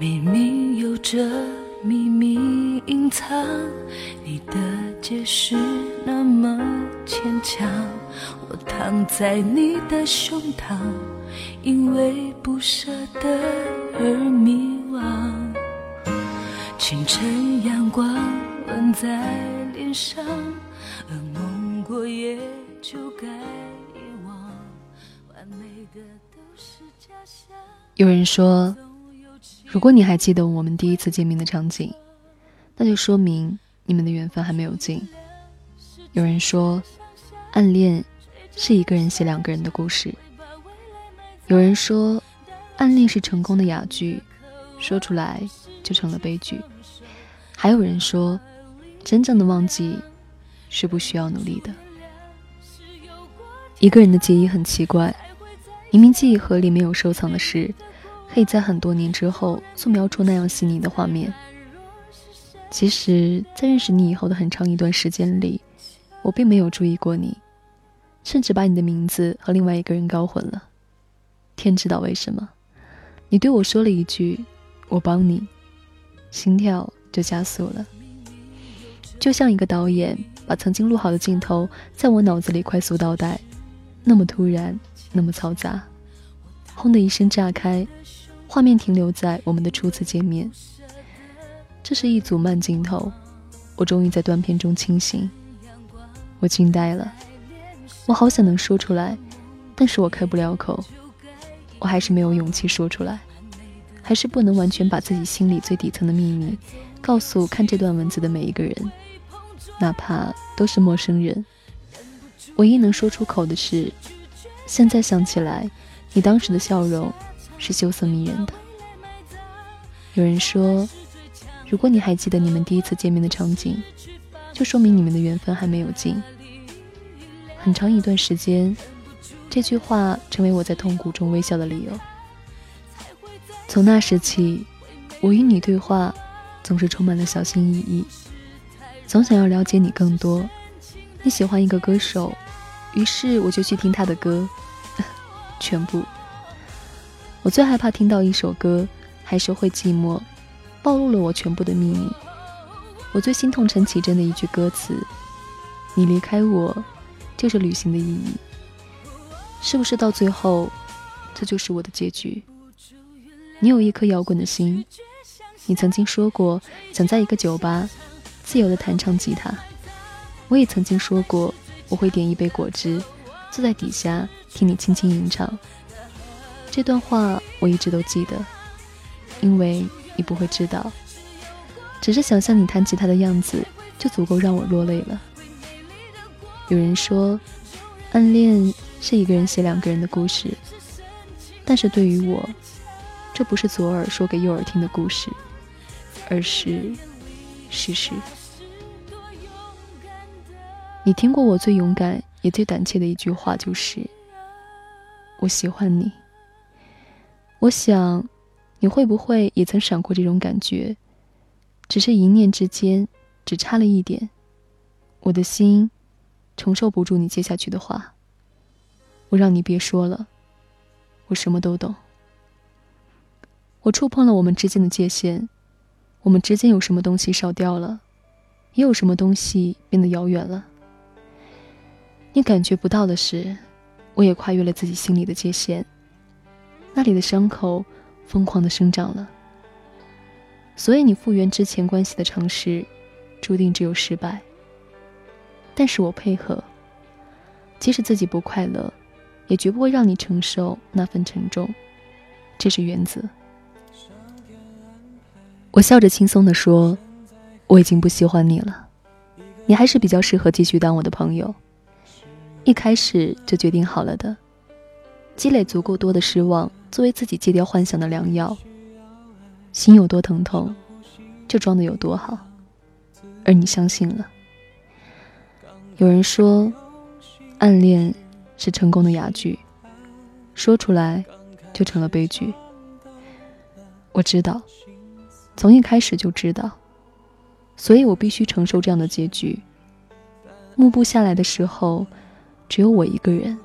明明有着秘密隐藏，你的解释那么牵强，我躺在你的胸膛，因为不舍得而迷惘。清晨阳光吻在脸上，噩梦过也就该遗忘，完美的都是假象。有人说。如果你还记得我们第一次见面的场景，那就说明你们的缘分还没有尽。有人说，暗恋是一个人写两个人的故事。有人说，暗恋是成功的哑剧，说出来就成了悲剧。还有人说，真正的忘记是不需要努力的。一个人的记忆很奇怪，明明记忆盒里没有收藏的事。可以在很多年之后素描出那样细腻的画面。其实，在认识你以后的很长一段时间里，我并没有注意过你，甚至把你的名字和另外一个人搞混了。天知道为什么，你对我说了一句“我帮你”，心跳就加速了，就像一个导演把曾经录好的镜头在我脑子里快速倒带，那么突然，那么嘈杂，轰的一声炸开。画面停留在我们的初次见面，这是一组慢镜头。我终于在断片中清醒，我惊呆了。我好想能说出来，但是我开不了口。我还是没有勇气说出来，还是不能完全把自己心里最底层的秘密告诉看这段文字的每一个人，哪怕都是陌生人。唯一能说出口的是，现在想起来，你当时的笑容。是羞涩迷人的。有人说，如果你还记得你们第一次见面的场景，就说明你们的缘分还没有尽。很长一段时间，这句话成为我在痛苦中微笑的理由。从那时起，我与你对话，总是充满了小心翼翼，总想要了解你更多。你喜欢一个歌手，于是我就去听他的歌，全部。我最害怕听到一首歌，还是会寂寞，暴露了我全部的秘密。我最心痛陈绮贞的一句歌词：“你离开我，就是旅行的意义。”是不是到最后，这就是我的结局？你有一颗摇滚的心，你曾经说过想在一个酒吧自由的弹唱吉他。我也曾经说过我会点一杯果汁，坐在底下听你轻轻吟唱。这段话我一直都记得，因为你不会知道，只是想象你弹吉他的样子就足够让我落泪了。有人说，暗恋是一个人写两个人的故事，但是对于我，这不是左耳说给右耳听的故事，而是事实。你听过我最勇敢也最胆怯的一句话，就是我喜欢你。我想，你会不会也曾闪过这种感觉？只是一念之间，只差了一点，我的心承受不住你接下去的话。我让你别说了，我什么都懂。我触碰了我们之间的界限，我们之间有什么东西少掉了，也有什么东西变得遥远了。你感觉不到的是，我也跨越了自己心里的界限。那里的伤口疯狂的生长了，所以你复原之前关系的尝试，注定只有失败。但是我配合，即使自己不快乐，也绝不会让你承受那份沉重，这是原则。我笑着轻松的说：“我已经不喜欢你了，你还是比较适合继续当我的朋友。一开始就决定好了的，积累足够多的失望。”作为自己戒掉幻想的良药，心有多疼痛，就装的有多好，而你相信了。有人说，暗恋是成功的哑剧，说出来就成了悲剧。我知道，从一开始就知道，所以我必须承受这样的结局。幕布下来的时候，只有我一个人，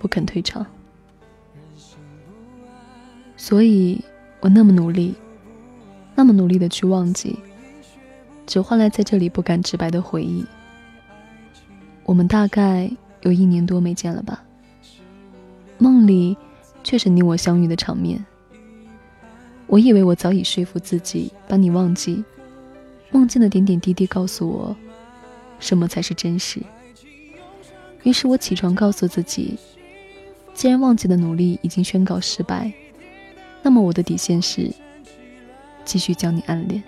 不肯退场。所以，我那么努力，那么努力的去忘记，只换来在这里不敢直白的回忆。我们大概有一年多没见了吧？梦里却是你我相遇的场面。我以为我早已说服自己把你忘记，梦境的点点滴滴告诉我，什么才是真实。于是我起床告诉自己，既然忘记的努力已经宣告失败，那么我的底线是。继续将你暗恋。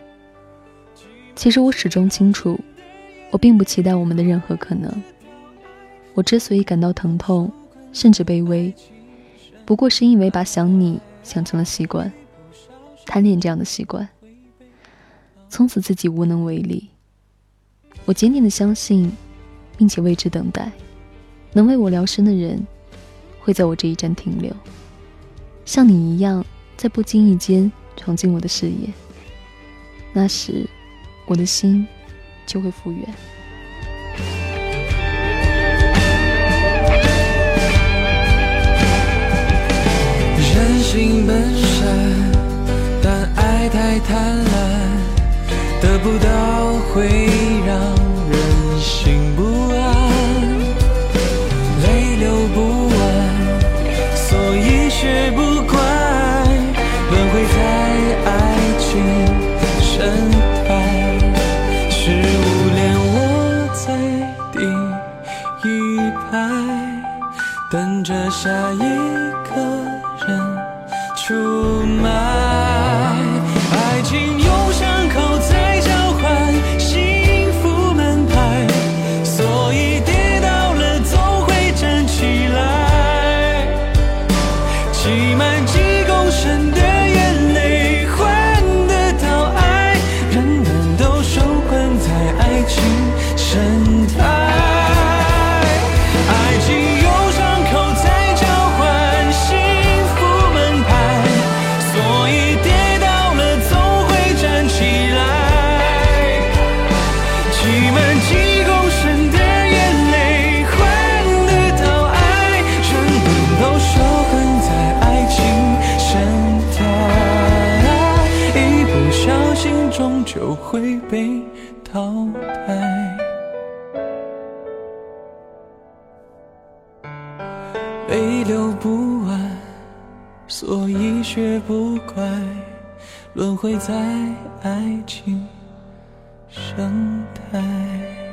其实我始终清楚，我并不期待我们的任何可能。我之所以感到疼痛，甚至卑微，不过是因为把想你想成了习惯，贪恋这样的习惯。从此自己无能为力。我坚定的相信，并且为之等待，能为我疗伤的人，会在我这一站停留，像你一样，在不经意间。闯进我的视野，那时我的心就会复原。等着下一个人出卖。就会被淘汰。泪流不完，所以学不乖，轮回在爱情生态。